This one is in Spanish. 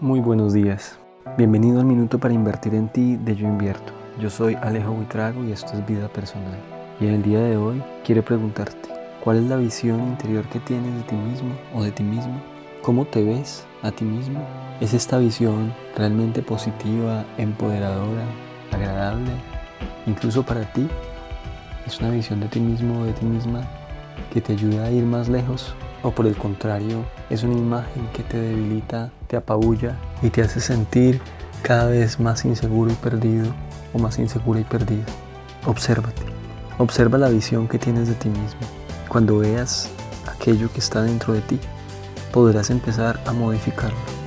Muy buenos días. Bienvenido al Minuto para Invertir en Ti de Yo Invierto. Yo soy Alejo Buitrago y esto es Vida Personal. Y en el día de hoy quiero preguntarte, ¿cuál es la visión interior que tienes de ti mismo o de ti mismo? ¿Cómo te ves a ti mismo? ¿Es esta visión realmente positiva, empoderadora, agradable, incluso para ti? ¿Es una visión de ti mismo o de ti misma que te ayuda a ir más lejos o por el contrario es una imagen que te debilita, te apabulla y te hace sentir cada vez más inseguro y perdido o más insegura y perdida. Obsérvate, observa la visión que tienes de ti mismo. Cuando veas aquello que está dentro de ti, podrás empezar a modificarlo.